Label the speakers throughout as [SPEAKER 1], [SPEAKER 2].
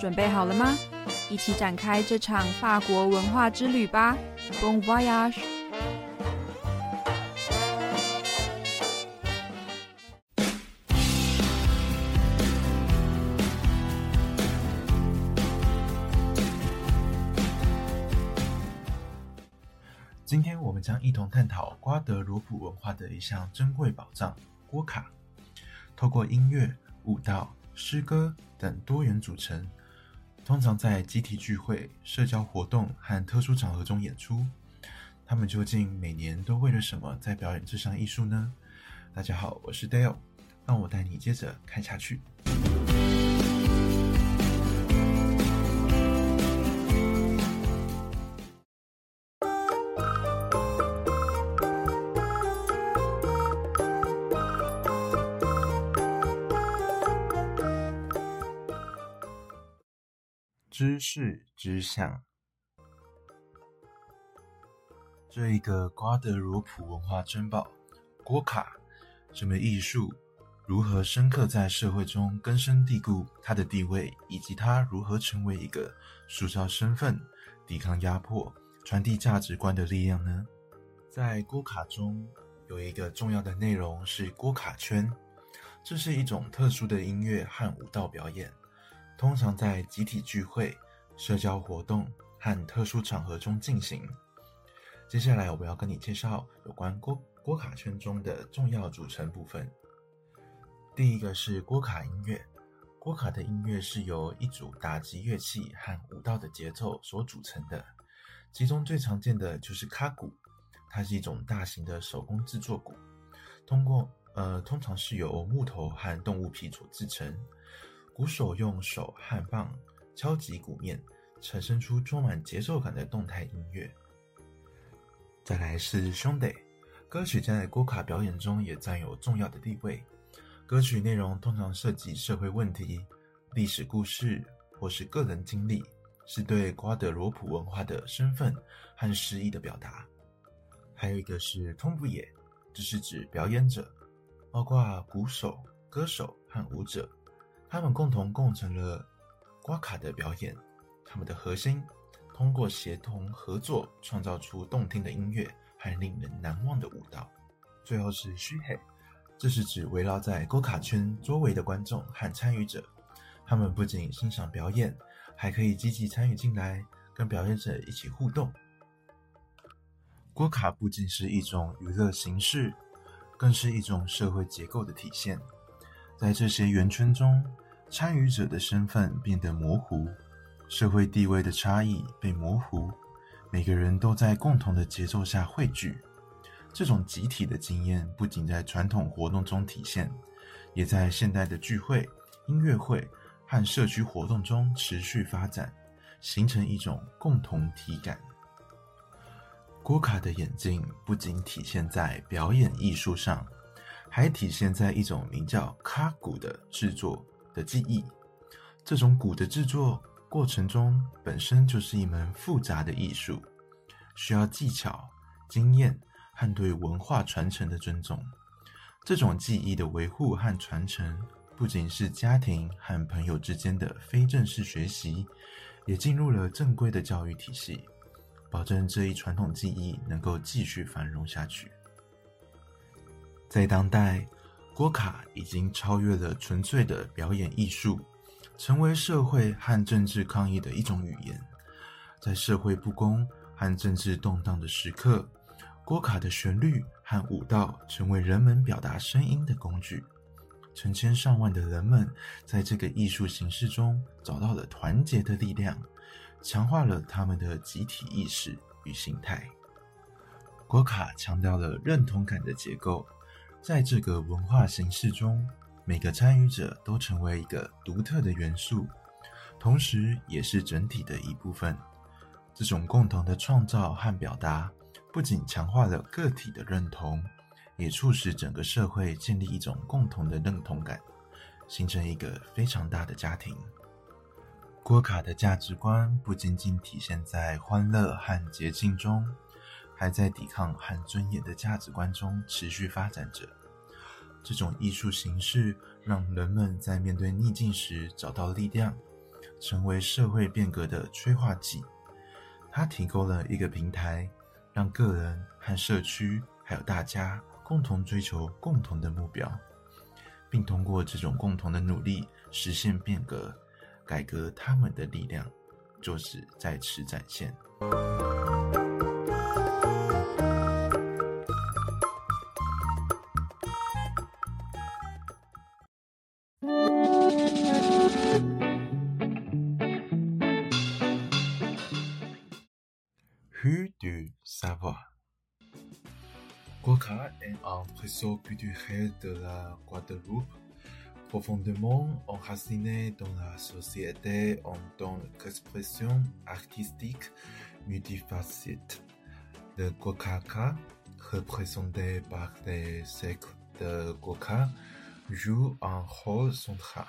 [SPEAKER 1] 准备好了吗？一起展开这场法国文化之旅吧！Bon voyage！
[SPEAKER 2] 今天我们将一同探讨瓜德罗普文化的一项珍贵宝藏——锅卡。透过音乐、舞蹈、诗歌等多元组成，通常在集体聚会、社交活动和特殊场合中演出。他们究竟每年都为了什么在表演这项艺术呢？大家好，我是 Dale，让我带你接着看下去。知识之象，这一个瓜德罗普文化珍宝——锅卡，这门艺术如何深刻在社会中根深蒂固？它的地位以及它如何成为一个塑造身份、抵抗压迫、传递价值观的力量呢？在锅卡中有一个重要的内容是锅卡圈，这是一种特殊的音乐和舞蹈表演。通常在集体聚会、社交活动和特殊场合中进行。接下来，我要跟你介绍有关锅锅卡圈中的重要组成部分。第一个是锅卡音乐。锅卡的音乐是由一组打击乐器和舞蹈的节奏所组成的，其中最常见的就是卡鼓，它是一种大型的手工制作鼓，通过呃，通常是由木头和动物皮所制成。鼓手用手和棒敲击鼓面，产生出充满节奏感的动态音乐。再来是兄弟，歌曲在锅卡表演中也占有重要的地位。歌曲内容通常涉及社会问题、历史故事或是个人经历，是对瓜德罗普文化的身份和诗意的表达。还有一个是通布野，这是指表演者，包括鼓手、歌手和舞者。他们共同构成了瓜卡的表演，他们的核心通过协同合作创造出动听的音乐和令人难忘的舞蹈。最后是虚黑，这是指围绕在锅卡圈周围的观众和参与者，他们不仅欣赏表演，还可以积极参与进来，跟表演者一起互动。锅卡不仅是一种娱乐形式，更是一种社会结构的体现。在这些圆圈中，参与者的身份变得模糊，社会地位的差异被模糊，每个人都在共同的节奏下汇聚。这种集体的经验不仅在传统活动中体现，也在现代的聚会、音乐会和社区活动中持续发展，形成一种共同体感。郭卡的演进不仅体现在表演艺术上。还体现在一种名叫卡鼓的制作的技艺。这种鼓的制作过程中本身就是一门复杂的艺术，需要技巧、经验和对文化传承的尊重。这种技艺的维护和传承，不仅是家庭和朋友之间的非正式学习，也进入了正规的教育体系，保证这一传统技艺能够继续繁荣下去。在当代，郭卡已经超越了纯粹的表演艺术，成为社会和政治抗议的一种语言。在社会不公和政治动荡的时刻，郭卡的旋律和舞蹈成为人们表达声音的工具。成千上万的人们在这个艺术形式中找到了团结的力量，强化了他们的集体意识与形态。锅卡强调了认同感的结构。在这个文化形式中，每个参与者都成为一个独特的元素，同时也是整体的一部分。这种共同的创造和表达，不仅强化了个体的认同，也促使整个社会建立一种共同的认同感，形成一个非常大的家庭。郭卡的价值观不仅仅体现在欢乐和捷径中。还在抵抗和尊严的价值观中持续发展着。这种艺术形式让人们在面对逆境时找到力量，成为社会变革的催化剂。它提供了一个平台，让个人和社区还有大家共同追求共同的目标，并通过这种共同的努力实现变革、改革。他们的力量就是在此展现。Du Savoir. Guaca est un réseau culturel de la Guadeloupe, profondément enraciné dans la société en tant qu'expression artistique multifacette. Le Guacaca, représenté par les siècles de Guaca, joue un rôle central.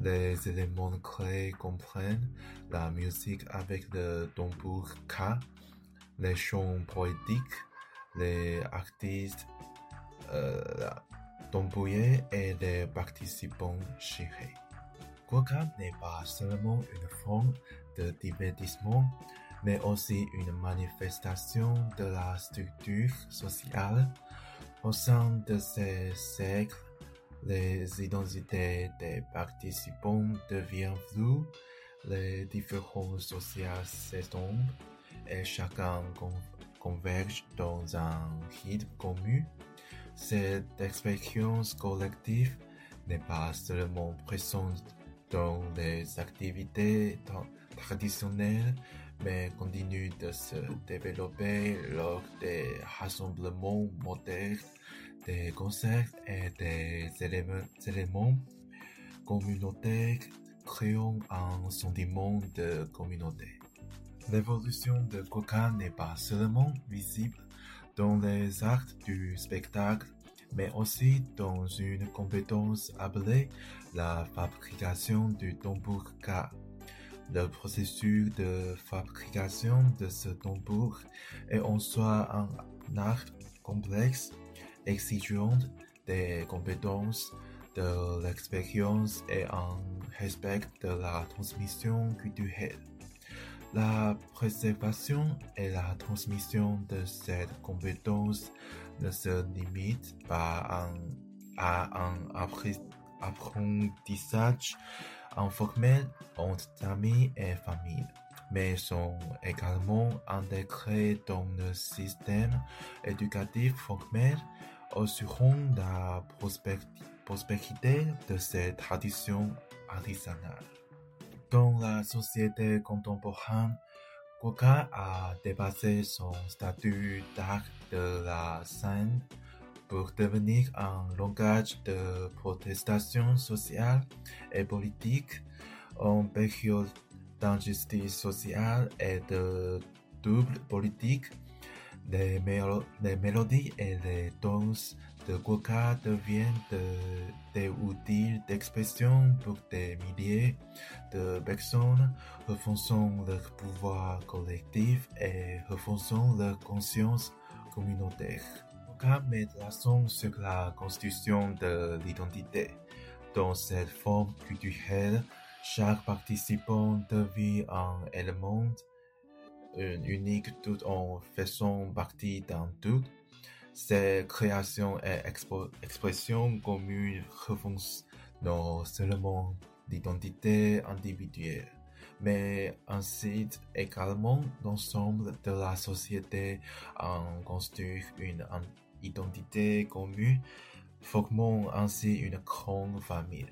[SPEAKER 2] Les éléments clés comprennent la musique avec le tambour K, les chants poétiques, les artistes euh, tambouillés et les participants chérés. Guaca n'est pas seulement une forme de divertissement, mais aussi une manifestation de la structure sociale. Au sein de ces siècles, les identités des participants deviennent floues, les différences sociales s'estompent et chacun converge dans un rythme commun. Cette expérience collective n'est pas seulement présente dans les activités traditionnelles, mais continue de se développer lors des rassemblements modernes, des concerts et des éléments communautaires créant un sentiment de communauté. L'évolution de Coca n'est pas seulement visible dans les actes du spectacle, mais aussi dans une compétence appelée la fabrication du tambour K. Le processus de fabrication de ce tambour est en soi un art complexe, exigeant des compétences, de l'expérience et un respect de la transmission culturelle. La préservation et la transmission de cette compétence ne se limitent pas à un apprentissage informel entre amis et famille, mais sont également intégrés dans le système éducatif formel, assurant la prospérité de cette tradition artisanale. Dans la société contemporaine, Guaca a dépassé son statut d'art de la scène pour devenir un langage de protestation sociale et politique en période d'injustice sociale et de double politique. Les, mélodies et les danses de Guaca deviennent des outils d'expression pour des milliers de personnes, renforçant leur pouvoir collectif et renforçant leur conscience communautaire. Guaca met l'accent sur la constitution de l'identité. Dans cette forme culturelle, chaque participant devient un élément unique tout en faisant partie d'un tout. Ces créations et expressions communes refont non seulement l'identité individuelle, mais incite également l'ensemble de la société à construire une identité commune, formant ainsi une grande famille.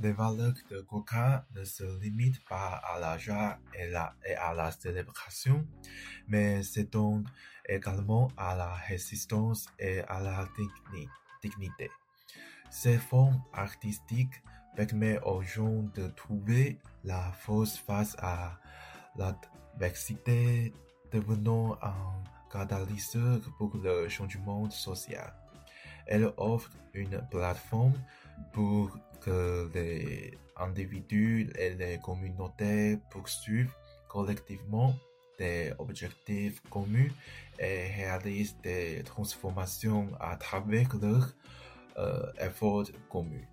[SPEAKER 2] Les valeurs de Coca ne se limitent pas à la joie et à la célébration, mais s'étendent également à la résistance et à la dignité. Ces formes artistiques permettent aux gens de trouver la force face à l'adversité, devenant un catalyseur pour le changement social. Elle offre une plateforme pour que les individus et les communautés poursuivent collectivement des objectifs communs et réalisent des transformations à travers leurs euh, efforts communs.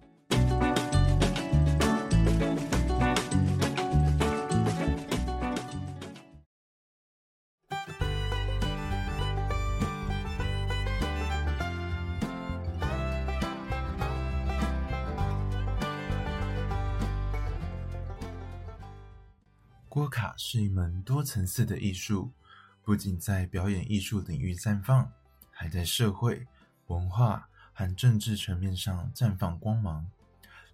[SPEAKER 2] 锅卡是一门多层次的艺术，不仅在表演艺术领域绽放，还在社会、文化和政治层面上绽放光芒。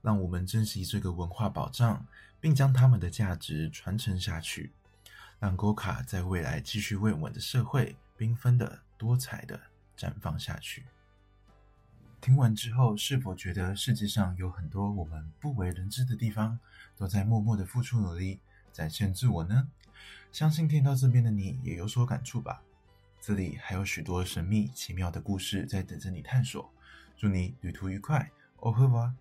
[SPEAKER 2] 让我们珍惜这个文化宝藏，并将它们的价值传承下去，让锅卡在未来继续为我们的社会缤纷的、多彩的绽放下去。听完之后，是否觉得世界上有很多我们不为人知的地方，都在默默的付出努力，展现自我呢？相信听到这边的你也有所感触吧。这里还有许多神秘奇妙的故事在等着你探索。祝你旅途愉快，欧呵吧。